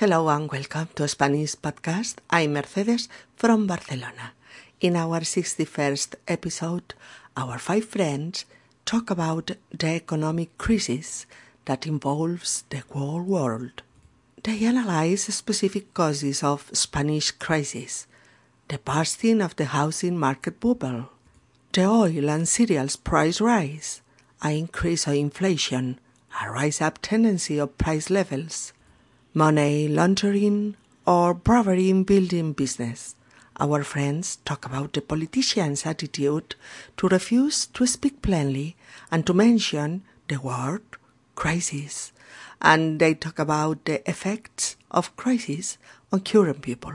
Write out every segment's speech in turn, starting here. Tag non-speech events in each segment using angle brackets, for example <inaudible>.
Hello and welcome to Spanish podcast. I'm Mercedes from Barcelona. In our 61st episode, our five friends talk about the economic crisis that involves the whole world. They analyze specific causes of Spanish crisis, the bursting of the housing market bubble, the oil and cereals price rise, an increase of inflation, a rise up tendency of price levels, money laundering, or bribery in building business. Our friends talk about the politician's attitude to refuse to speak plainly and to mention the word crisis. And they talk about the effects of crisis on current people.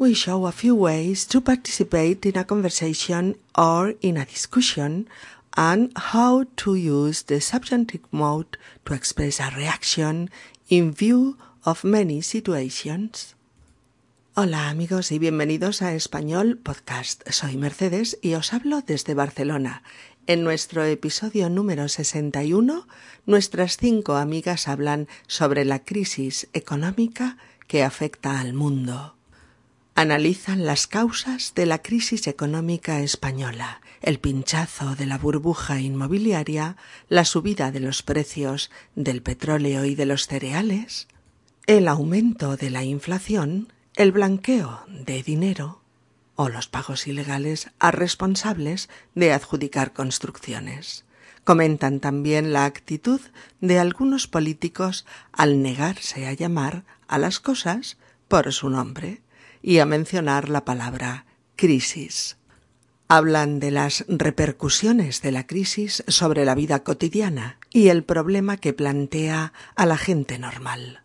We show a few ways to participate in a conversation or in a discussion and how to use the subjunctive mode to express a reaction in view of many situations. Hola amigos y bienvenidos a Español Podcast. Soy Mercedes y os hablo desde Barcelona. En nuestro episodio número 61, nuestras cinco amigas hablan sobre la crisis económica que afecta al mundo. Analizan las causas de la crisis económica española, el pinchazo de la burbuja inmobiliaria, la subida de los precios del petróleo y de los cereales, el aumento de la inflación, el blanqueo de dinero o los pagos ilegales a responsables de adjudicar construcciones. Comentan también la actitud de algunos políticos al negarse a llamar a las cosas por su nombre y a mencionar la palabra crisis. Hablan de las repercusiones de la crisis sobre la vida cotidiana y el problema que plantea a la gente normal.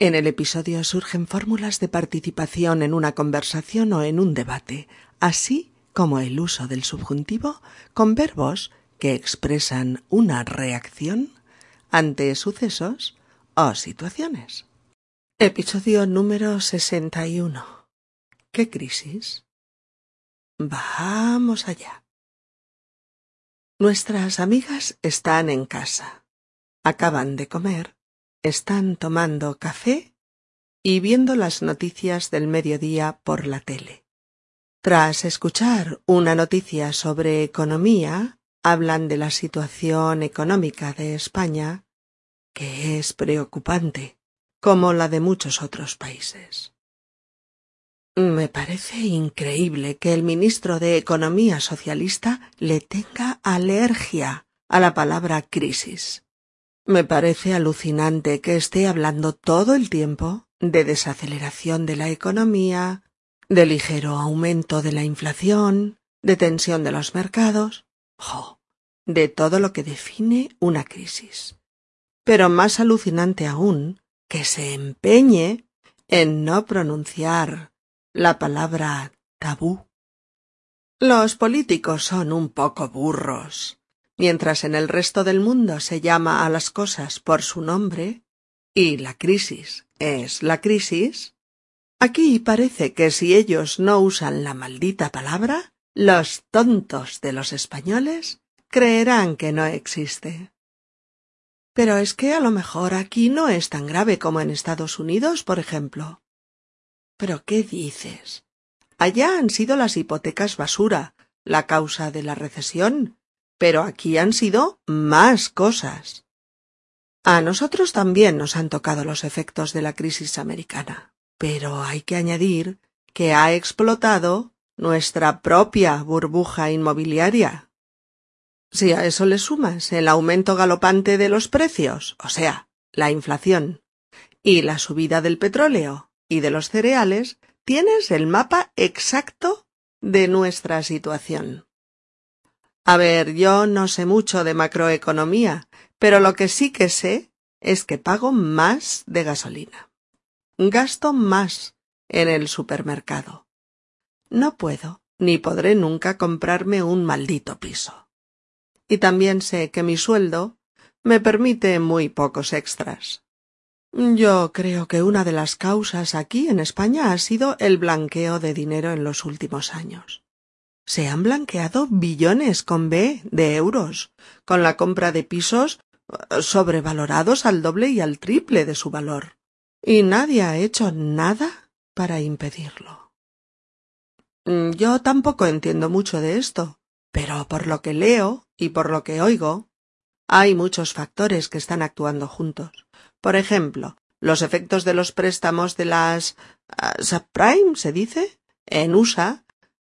En el episodio surgen fórmulas de participación en una conversación o en un debate, así como el uso del subjuntivo con verbos que expresan una reacción ante sucesos o situaciones. Episodio número 61. ¿Qué crisis? Vamos allá. Nuestras amigas están en casa. Acaban de comer están tomando café y viendo las noticias del mediodía por la tele. Tras escuchar una noticia sobre economía, hablan de la situación económica de España, que es preocupante, como la de muchos otros países. Me parece increíble que el ministro de Economía socialista le tenga alergia a la palabra crisis. Me parece alucinante que esté hablando todo el tiempo de desaceleración de la economía, de ligero aumento de la inflación, de tensión de los mercados, ¡jo! de todo lo que define una crisis. Pero más alucinante aún que se empeñe en no pronunciar la palabra tabú. Los políticos son un poco burros mientras en el resto del mundo se llama a las cosas por su nombre, y la crisis es la crisis, aquí parece que si ellos no usan la maldita palabra, los tontos de los españoles creerán que no existe. Pero es que a lo mejor aquí no es tan grave como en Estados Unidos, por ejemplo. ¿Pero qué dices? Allá han sido las hipotecas basura, la causa de la recesión, pero aquí han sido más cosas. A nosotros también nos han tocado los efectos de la crisis americana, pero hay que añadir que ha explotado nuestra propia burbuja inmobiliaria. Si a eso le sumas el aumento galopante de los precios, o sea, la inflación, y la subida del petróleo y de los cereales, tienes el mapa exacto de nuestra situación. A ver, yo no sé mucho de macroeconomía, pero lo que sí que sé es que pago más de gasolina. Gasto más en el supermercado. No puedo ni podré nunca comprarme un maldito piso. Y también sé que mi sueldo me permite muy pocos extras. Yo creo que una de las causas aquí en España ha sido el blanqueo de dinero en los últimos años. Se han blanqueado billones con B de euros, con la compra de pisos eh, sobrevalorados al doble y al triple de su valor. y nadie ha hecho nada para impedirlo. Mm, yo tampoco entiendo mucho de esto, pero por lo que leo y por lo que oigo, hay muchos factores que están actuando juntos. Por ejemplo, los efectos de los préstamos de las uh, subprime, se dice, en USA,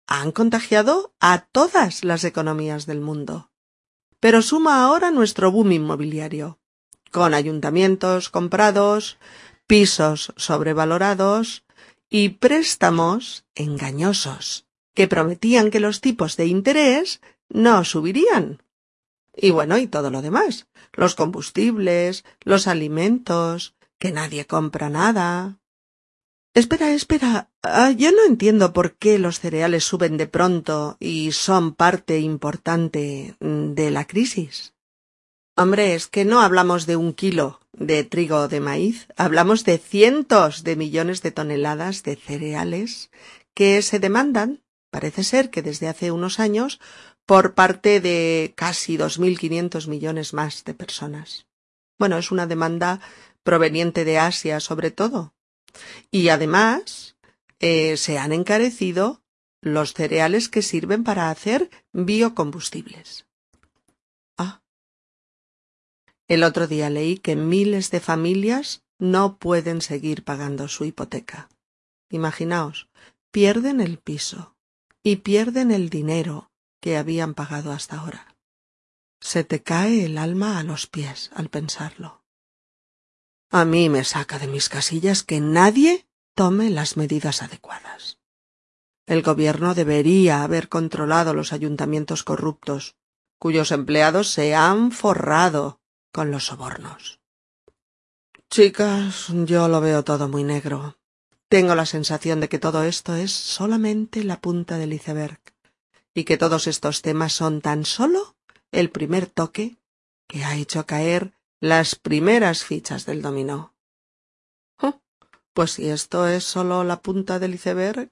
han contagiado a todas las economías del mundo. Pero suma ahora nuestro boom inmobiliario, con ayuntamientos comprados, pisos sobrevalorados y préstamos engañosos que prometían que los tipos de interés no subirían. Y bueno, y todo lo demás, los combustibles, los alimentos, que nadie compra nada. Espera, espera. Ah, yo no entiendo por qué los cereales suben de pronto y son parte importante de la crisis. Hombre, es que no hablamos de un kilo de trigo o de maíz, hablamos de cientos de millones de toneladas de cereales que se demandan, parece ser que desde hace unos años, por parte de casi dos mil quinientos millones más de personas. Bueno, es una demanda proveniente de Asia sobre todo. Y además eh, se han encarecido los cereales que sirven para hacer biocombustibles. El otro día leí que miles de familias no pueden seguir pagando su hipoteca. Imaginaos, pierden el piso y pierden el dinero que habían pagado hasta ahora. Se te cae el alma a los pies al pensarlo. A mí me saca de mis casillas que nadie tome las medidas adecuadas. El gobierno debería haber controlado los ayuntamientos corruptos, cuyos empleados se han forrado con los sobornos. Chicas, yo lo veo todo muy negro. Tengo la sensación de que todo esto es solamente la punta del iceberg y que todos estos temas son tan solo el primer toque que ha hecho caer las primeras fichas del dominó. Oh, pues si esto es solo la punta del iceberg,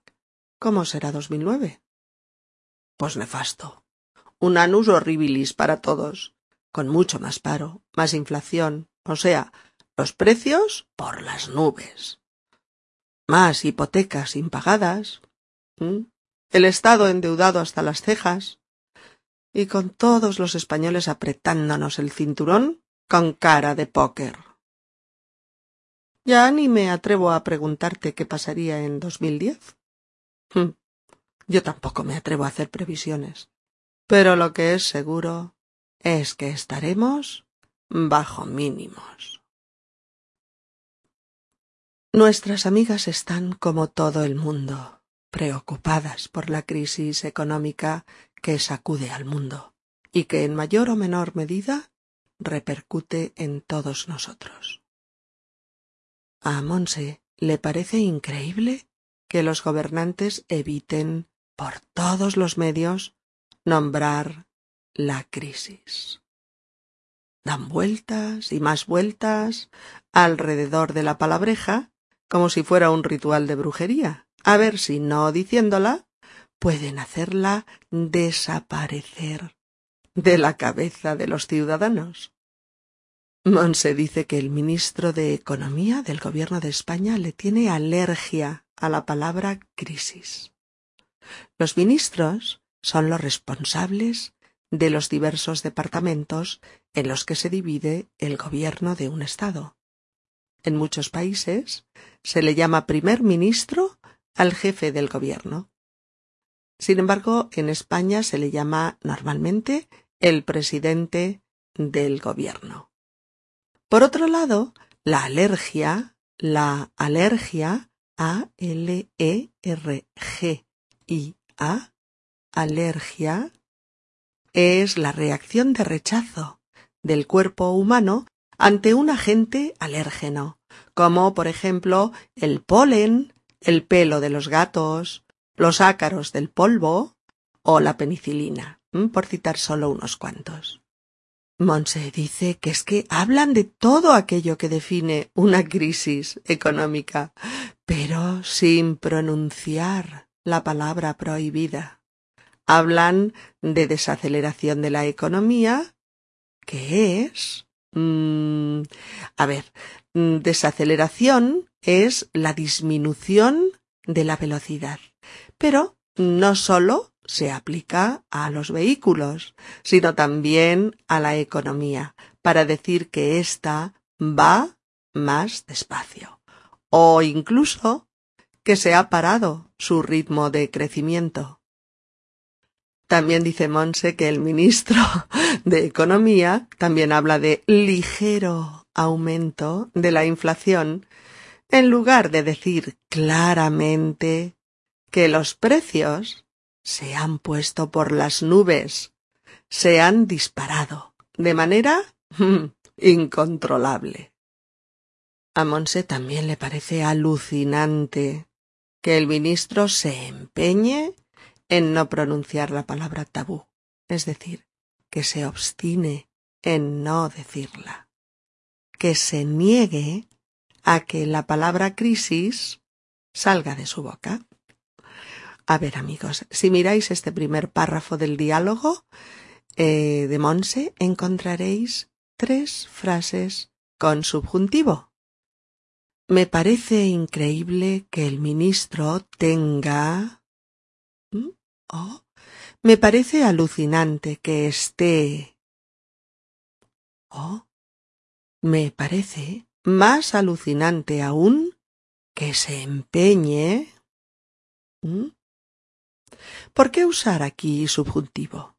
¿cómo será 2009? Pues nefasto. Un anus horribilis para todos, con mucho más paro, más inflación, o sea, los precios por las nubes. Más hipotecas impagadas, el Estado endeudado hasta las cejas, y con todos los españoles apretándonos el cinturón con cara de póker. Ya ni me atrevo a preguntarte qué pasaría en 2010. Yo tampoco me atrevo a hacer previsiones. Pero lo que es seguro es que estaremos bajo mínimos. Nuestras amigas están como todo el mundo, preocupadas por la crisis económica que sacude al mundo y que en mayor o menor medida repercute en todos nosotros. A Monse le parece increíble que los gobernantes eviten por todos los medios nombrar la crisis. Dan vueltas y más vueltas alrededor de la palabreja como si fuera un ritual de brujería, a ver si no diciéndola pueden hacerla desaparecer de la cabeza de los ciudadanos. Monse dice que el ministro de Economía del Gobierno de España le tiene alergia a la palabra crisis. Los ministros son los responsables de los diversos departamentos en los que se divide el gobierno de un Estado. En muchos países se le llama primer ministro al jefe del gobierno. Sin embargo, en España se le llama normalmente el presidente del gobierno. Por otro lado, la alergia, la alergia, A-L-E-R-G-I-A, alergia, es la reacción de rechazo del cuerpo humano ante un agente alérgeno, como por ejemplo el polen, el pelo de los gatos, los ácaros del polvo o la penicilina, por citar solo unos cuantos. Monse dice que es que hablan de todo aquello que define una crisis económica, pero sin pronunciar la palabra prohibida hablan de desaceleración de la economía, que es... Mm, a ver, mm, desaceleración es la disminución de la velocidad. Pero no solo se aplica a los vehículos, sino también a la economía, para decir que ésta va más despacio. O incluso que se ha parado su ritmo de crecimiento. También dice Monse que el ministro <laughs> de Economía también habla de ligero aumento de la inflación en lugar de decir claramente que los precios se han puesto por las nubes, se han disparado de manera incontrolable. A Monse también le parece alucinante que el ministro se empeñe en no pronunciar la palabra tabú, es decir, que se obstine en no decirla, que se niegue a que la palabra crisis salga de su boca. A ver, amigos, si miráis este primer párrafo del diálogo eh, de Monse, encontraréis tres frases con subjuntivo. Me parece increíble que el ministro tenga. ¿Mm? Oh, me parece alucinante que esté. Oh, me parece más alucinante aún que se empeñe. ¿Mm? ¿Por qué usar aquí subjuntivo?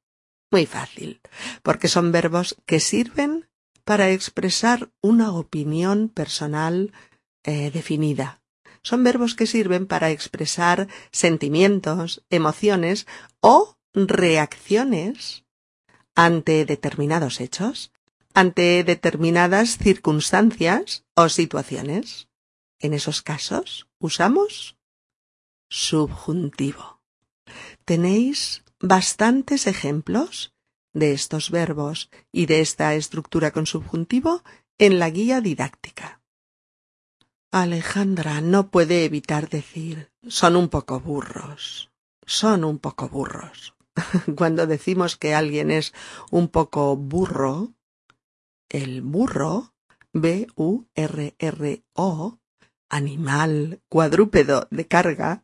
Muy fácil, porque son verbos que sirven para expresar una opinión personal eh, definida. Son verbos que sirven para expresar sentimientos, emociones o reacciones ante determinados hechos ante determinadas circunstancias o situaciones. En esos casos usamos subjuntivo. Tenéis bastantes ejemplos de estos verbos y de esta estructura con subjuntivo en la guía didáctica. Alejandra no puede evitar decir son un poco burros. Son un poco burros. <laughs> Cuando decimos que alguien es un poco burro, el burro, B-U-R-R-O, animal cuadrúpedo de carga,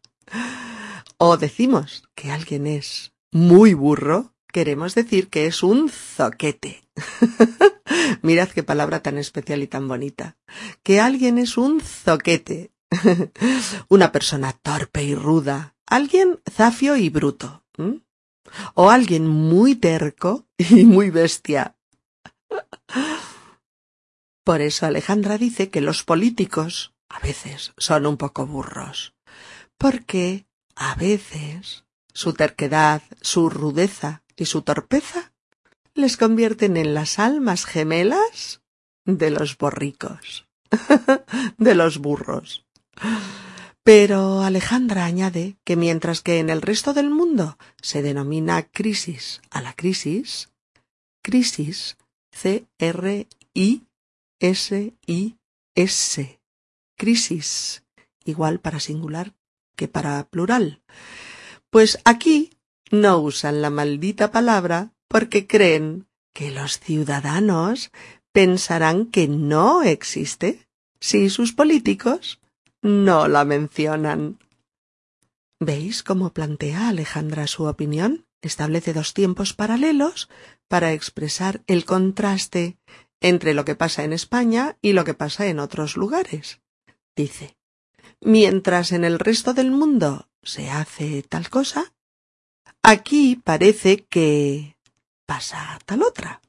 o decimos que alguien es muy burro, queremos decir que es un zoquete. <laughs> Mirad qué palabra tan especial y tan bonita. Que alguien es un zoquete. <laughs> Una persona torpe y ruda. Alguien zafio y bruto. O alguien muy terco <laughs> y muy bestia. Por eso Alejandra dice que los políticos a veces son un poco burros, porque a veces su terquedad, su rudeza y su torpeza les convierten en las almas gemelas de los borricos, <laughs> de los burros. Pero Alejandra añade que mientras que en el resto del mundo se denomina crisis a la crisis, crisis C-R-I-S-I-S. Crisis. Igual para singular que para plural. Pues aquí no usan la maldita palabra porque creen que los ciudadanos pensarán que no existe si sus políticos no la mencionan. ¿Veis cómo plantea Alejandra su opinión? Establece dos tiempos paralelos para expresar el contraste entre lo que pasa en España y lo que pasa en otros lugares. Dice, mientras en el resto del mundo se hace tal cosa, aquí parece que pasa tal otra.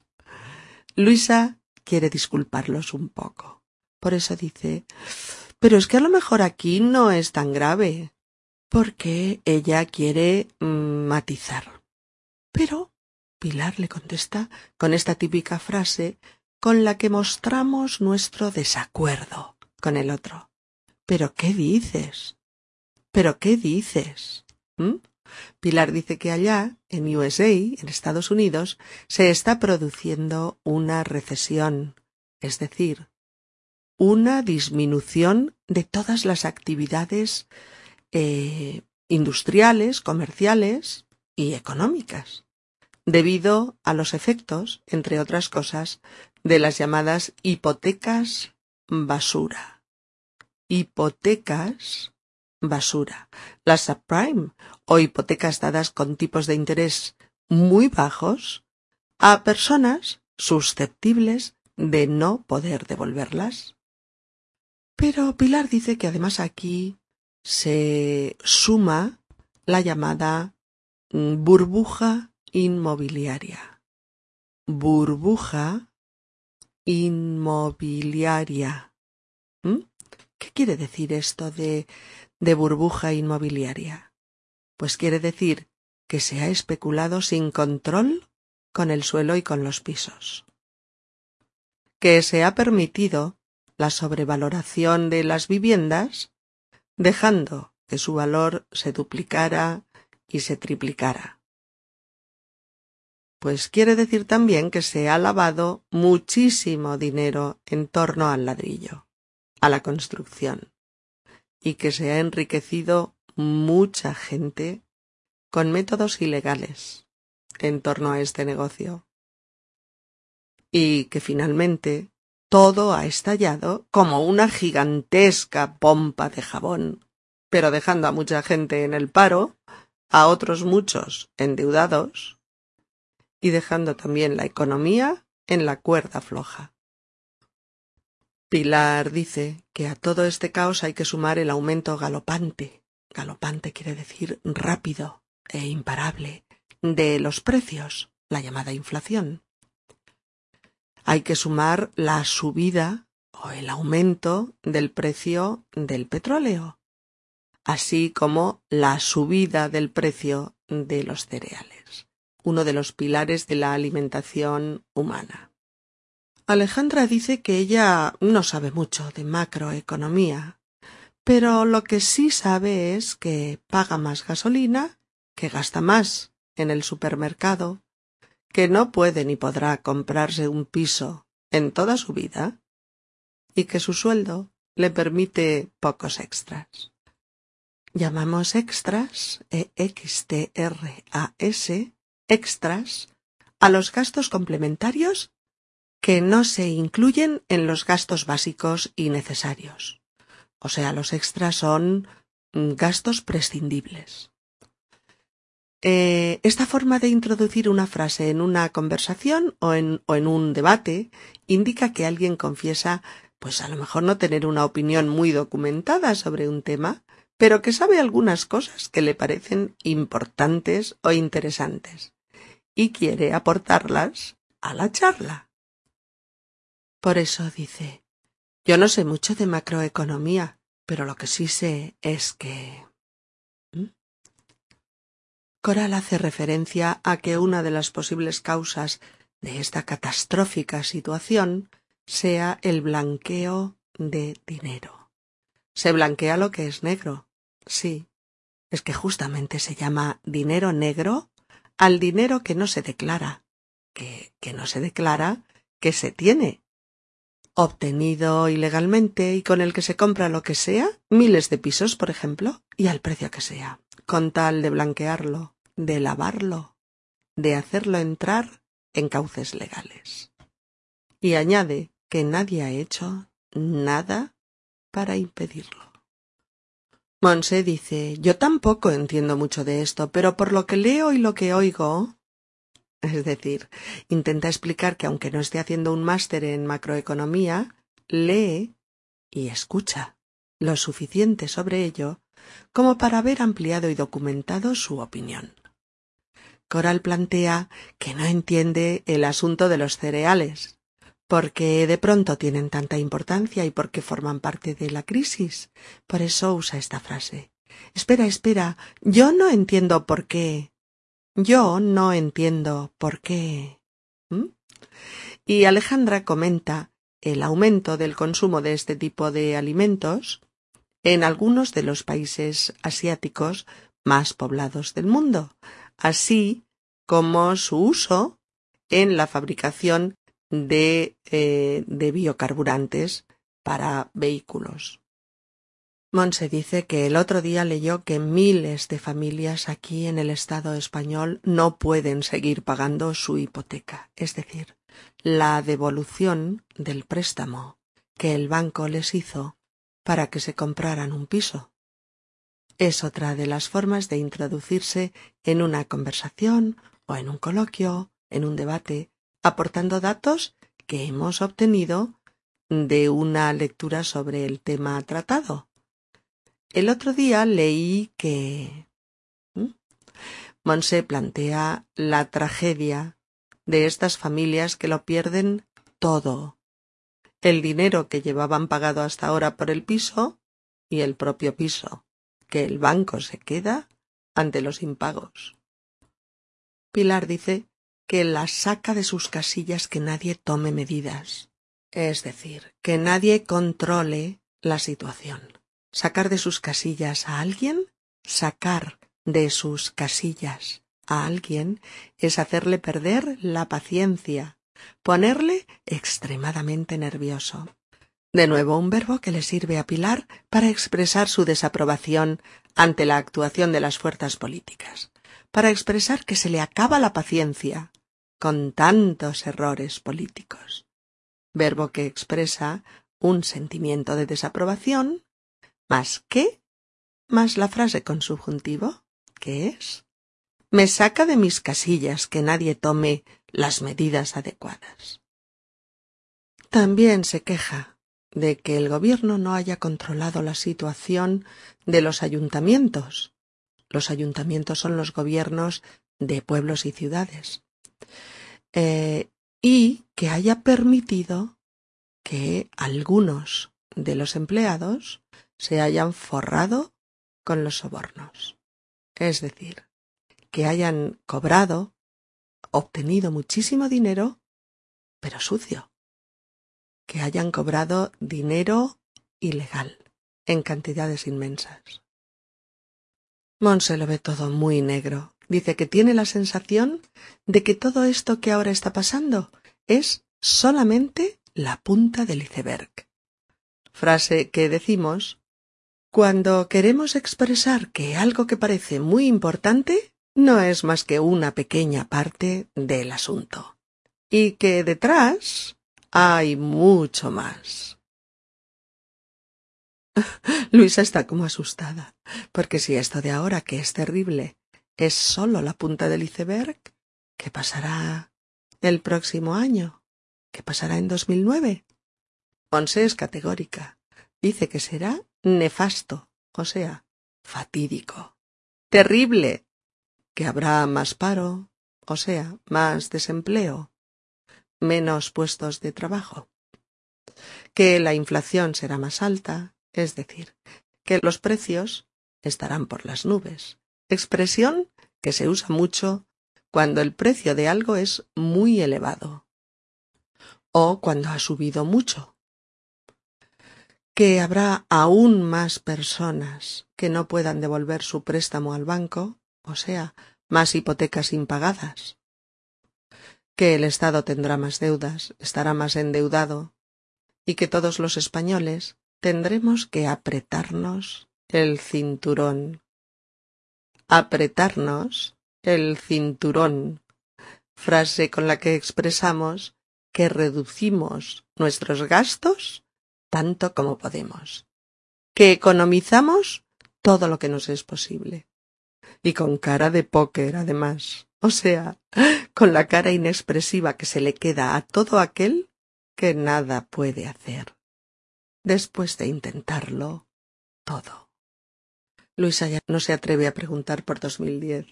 Luisa quiere disculparlos un poco. Por eso dice, pero es que a lo mejor aquí no es tan grave, porque ella quiere mm, matizar. Pero Pilar le contesta con esta típica frase con la que mostramos nuestro desacuerdo con el otro. ¿Pero qué dices? ¿Pero qué dices? ¿Mm? Pilar dice que allá, en USA, en Estados Unidos, se está produciendo una recesión, es decir, una disminución de todas las actividades eh, industriales, comerciales y económicas debido a los efectos, entre otras cosas, de las llamadas hipotecas basura. Hipotecas, basura. Las subprime o hipotecas dadas con tipos de interés muy bajos a personas susceptibles de no poder devolverlas. Pero Pilar dice que además aquí se suma la llamada burbuja inmobiliaria. Burbuja inmobiliaria. ¿Mm? ¿Qué quiere decir esto de, de burbuja inmobiliaria? Pues quiere decir que se ha especulado sin control con el suelo y con los pisos. Que se ha permitido la sobrevaloración de las viviendas, dejando que su valor se duplicara y se triplicara. Pues quiere decir también que se ha lavado muchísimo dinero en torno al ladrillo, a la construcción, y que se ha enriquecido mucha gente con métodos ilegales en torno a este negocio. Y que finalmente todo ha estallado como una gigantesca pompa de jabón, pero dejando a mucha gente en el paro, a otros muchos endeudados, y dejando también la economía en la cuerda floja. Pilar dice que a todo este caos hay que sumar el aumento galopante. Galopante quiere decir rápido, e imparable de los precios, la llamada inflación. Hay que sumar la subida o el aumento del precio del petróleo, así como la subida del precio de los cereales, uno de los pilares de la alimentación humana. Alejandra dice que ella no sabe mucho de macroeconomía, pero lo que sí sabe es que paga más gasolina que gasta más en el supermercado, que no puede ni podrá comprarse un piso en toda su vida, y que su sueldo le permite pocos extras. Llamamos extras, E-X-T-R-A-S, extras, a los gastos complementarios que no se incluyen en los gastos básicos y necesarios. O sea, los extras son gastos prescindibles. Eh, esta forma de introducir una frase en una conversación o en un debate indica que alguien confiesa, pues a lo mejor no tener una opinión muy documentada sobre un tema, pero que sabe algunas cosas que le parecen importantes o interesantes y quiere aportarlas a la charla. Por eso dice, yo no sé mucho de macroeconomía, pero lo que sí sé es que Coral hace referencia a que una de las posibles causas de esta catastrófica situación sea el blanqueo de dinero. Se blanquea lo que es negro. Sí, es que justamente se llama dinero negro al dinero que no se declara, que, que no se declara, que se tiene, obtenido ilegalmente y con el que se compra lo que sea, miles de pisos, por ejemplo, y al precio que sea, con tal de blanquearlo de lavarlo, de hacerlo entrar en cauces legales. Y añade que nadie ha hecho nada para impedirlo. Monse dice Yo tampoco entiendo mucho de esto, pero por lo que leo y lo que oigo. Es decir, intenta explicar que aunque no esté haciendo un máster en macroeconomía, lee y escucha lo suficiente sobre ello como para haber ampliado y documentado su opinión. Coral plantea que no entiende el asunto de los cereales, porque de pronto tienen tanta importancia y porque forman parte de la crisis. Por eso usa esta frase. Espera, espera, yo no entiendo por qué. Yo no entiendo por qué. Y Alejandra comenta el aumento del consumo de este tipo de alimentos en algunos de los países asiáticos más poblados del mundo, así como su uso en la fabricación de, eh, de biocarburantes para vehículos. Monse dice que el otro día leyó que miles de familias aquí en el Estado español no pueden seguir pagando su hipoteca, es decir, la devolución del préstamo que el banco les hizo para que se compraran un piso. Es otra de las formas de introducirse en una conversación o en un coloquio, en un debate, aportando datos que hemos obtenido de una lectura sobre el tema tratado. El otro día leí que Monse plantea la tragedia de estas familias que lo pierden todo. El dinero que llevaban pagado hasta ahora por el piso y el propio piso, que el banco se queda ante los impagos. Pilar dice que la saca de sus casillas que nadie tome medidas, es decir, que nadie controle la situación. Sacar de sus casillas a alguien, sacar de sus casillas a alguien es hacerle perder la paciencia, ponerle extremadamente nervioso. De nuevo un verbo que le sirve a Pilar para expresar su desaprobación ante la actuación de las fuerzas políticas, para expresar que se le acaba la paciencia con tantos errores políticos. Verbo que expresa un sentimiento de desaprobación, más que, más la frase con subjuntivo, que es me saca de mis casillas que nadie tome las medidas adecuadas. También se queja de que el gobierno no haya controlado la situación de los ayuntamientos. Los ayuntamientos son los gobiernos de pueblos y ciudades. Eh, y que haya permitido que algunos de los empleados se hayan forrado con los sobornos. Es decir, que hayan cobrado, obtenido muchísimo dinero, pero sucio. Que hayan cobrado dinero ilegal, en cantidades inmensas. Monse lo ve todo muy negro. Dice que tiene la sensación de que todo esto que ahora está pasando es solamente la punta del iceberg. Frase que decimos cuando queremos expresar que algo que parece muy importante no es más que una pequeña parte del asunto, y que detrás hay mucho más. <laughs> Luisa está como asustada, porque si esto de ahora, que es terrible, es solo la punta del iceberg, ¿qué pasará el próximo año? ¿Qué pasará en 2009? Ponce es categórica. Dice que será nefasto, o sea, fatídico, terrible, que habrá más paro, o sea, más desempleo, menos puestos de trabajo, que la inflación será más alta, es decir, que los precios estarán por las nubes, expresión que se usa mucho cuando el precio de algo es muy elevado o cuando ha subido mucho, que habrá aún más personas que no puedan devolver su préstamo al banco o sea, más hipotecas impagadas. Que el Estado tendrá más deudas, estará más endeudado, y que todos los españoles tendremos que apretarnos el cinturón. Apretarnos el cinturón, frase con la que expresamos que reducimos nuestros gastos tanto como podemos, que economizamos todo lo que nos es posible y con cara de póker además. O sea, con la cara inexpresiva que se le queda a todo aquel que nada puede hacer, después de intentarlo todo. Luisa ya no se atreve a preguntar por 2010.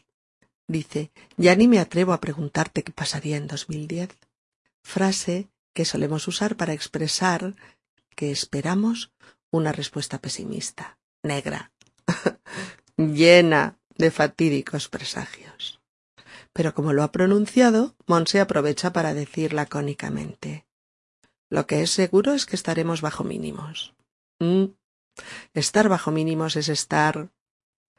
Dice, ya ni me atrevo a preguntarte qué pasaría en 2010. Frase que solemos usar para expresar que esperamos una respuesta pesimista, negra, <laughs> llena de fatídicos presagios. Pero como lo ha pronunciado, Monse aprovecha para decir lacónicamente Lo que es seguro es que estaremos bajo mínimos. Mm. Estar bajo mínimos es estar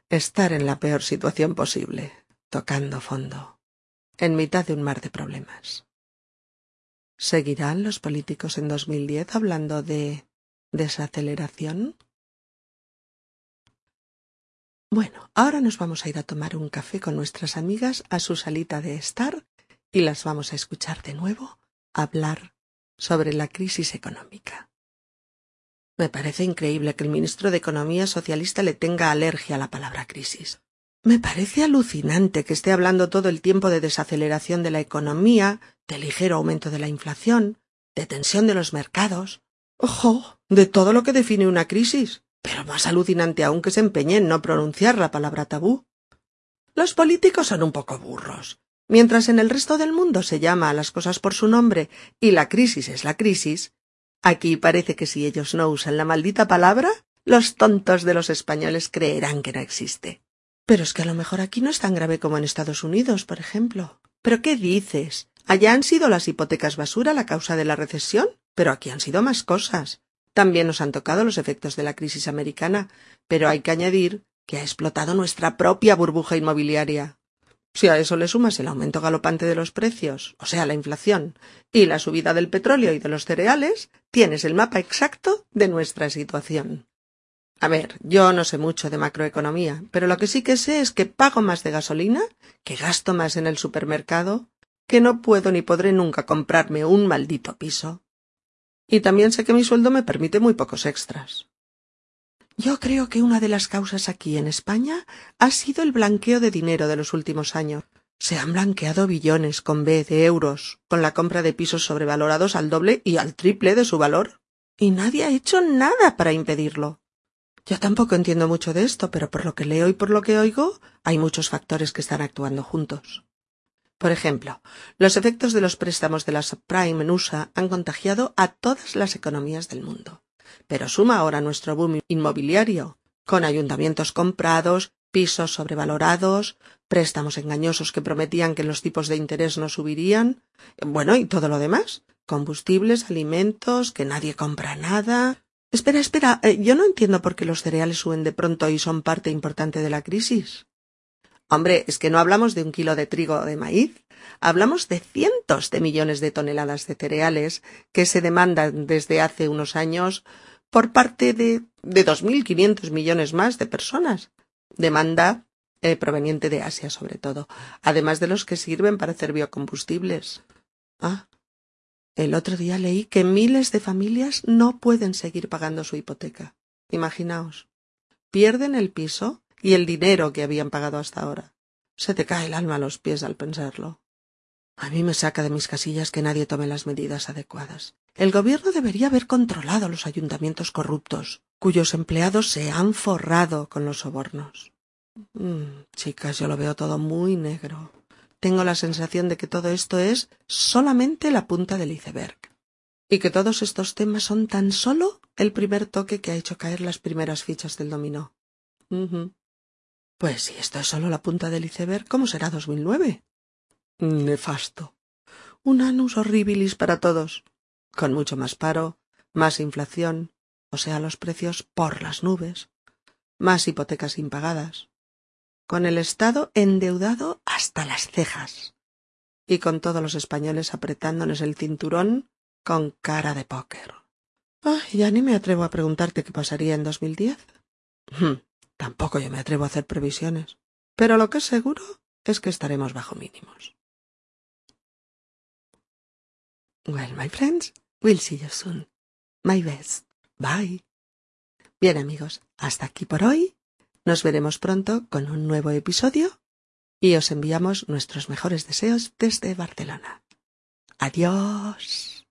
estar en la peor situación posible, tocando fondo, en mitad de un mar de problemas. ¿Seguirán los políticos en 2010 hablando de desaceleración? Bueno, ahora nos vamos a ir a tomar un café con nuestras amigas a su salita de estar y las vamos a escuchar de nuevo hablar sobre la crisis económica. Me parece increíble que el ministro de Economía socialista le tenga alergia a la palabra crisis. Me parece alucinante que esté hablando todo el tiempo de desaceleración de la economía, de ligero aumento de la inflación, de tensión de los mercados. ¡Ojo! De todo lo que define una crisis. Pero más alucinante aún que se empeñe en no pronunciar la palabra tabú. Los políticos son un poco burros. Mientras en el resto del mundo se llama a las cosas por su nombre y la crisis es la crisis, aquí parece que si ellos no usan la maldita palabra, los tontos de los españoles creerán que no existe. Pero es que a lo mejor aquí no es tan grave como en Estados Unidos, por ejemplo. ¿Pero qué dices? Allá han sido las hipotecas basura la causa de la recesión, pero aquí han sido más cosas. También nos han tocado los efectos de la crisis americana, pero hay que añadir que ha explotado nuestra propia burbuja inmobiliaria. Si a eso le sumas el aumento galopante de los precios, o sea, la inflación, y la subida del petróleo y de los cereales, tienes el mapa exacto de nuestra situación. A ver, yo no sé mucho de macroeconomía, pero lo que sí que sé es que pago más de gasolina, que gasto más en el supermercado, que no puedo ni podré nunca comprarme un maldito piso. Y también sé que mi sueldo me permite muy pocos extras. Yo creo que una de las causas aquí en España ha sido el blanqueo de dinero de los últimos años. Se han blanqueado billones con B de euros, con la compra de pisos sobrevalorados al doble y al triple de su valor. Y nadie ha hecho nada para impedirlo. Yo tampoco entiendo mucho de esto, pero por lo que leo y por lo que oigo, hay muchos factores que están actuando juntos. Por ejemplo, los efectos de los préstamos de la subprime en USA han contagiado a todas las economías del mundo. Pero suma ahora nuestro boom inmobiliario, con ayuntamientos comprados, pisos sobrevalorados, préstamos engañosos que prometían que los tipos de interés no subirían, bueno, y todo lo demás, combustibles, alimentos, que nadie compra nada. Espera, espera, eh, yo no entiendo por qué los cereales suben de pronto y son parte importante de la crisis. Hombre, es que no hablamos de un kilo de trigo o de maíz, hablamos de cientos de millones de toneladas de cereales que se demandan desde hace unos años por parte de, de dos mil quinientos millones más de personas. Demanda eh, proveniente de Asia, sobre todo, además de los que sirven para hacer biocombustibles. Ah, el otro día leí que miles de familias no pueden seguir pagando su hipoteca. Imaginaos. Pierden el piso y el dinero que habían pagado hasta ahora. Se te cae el alma a los pies al pensarlo. A mí me saca de mis casillas que nadie tome las medidas adecuadas. El gobierno debería haber controlado los ayuntamientos corruptos, cuyos empleados se han forrado con los sobornos. Mm, chicas, yo lo veo todo muy negro. Tengo la sensación de que todo esto es solamente la punta del iceberg. Y que todos estos temas son tan solo el primer toque que ha hecho caer las primeras fichas del dominó. Pues si esto es solo la punta del iceberg, ¿cómo será 2009? Nefasto. Un anus horribilis para todos, con mucho más paro, más inflación, o sea, los precios por las nubes, más hipotecas impagadas, con el Estado endeudado hasta las cejas, y con todos los españoles apretándonos el cinturón con cara de póker. Ay, ya ni me atrevo a preguntarte qué pasaría en 2010. Tampoco yo me atrevo a hacer previsiones, pero lo que es seguro es que estaremos bajo mínimos. Well, my friends, we'll see you soon. My best. Bye. Bien amigos, hasta aquí por hoy. Nos veremos pronto con un nuevo episodio y os enviamos nuestros mejores deseos desde Barcelona. Adiós.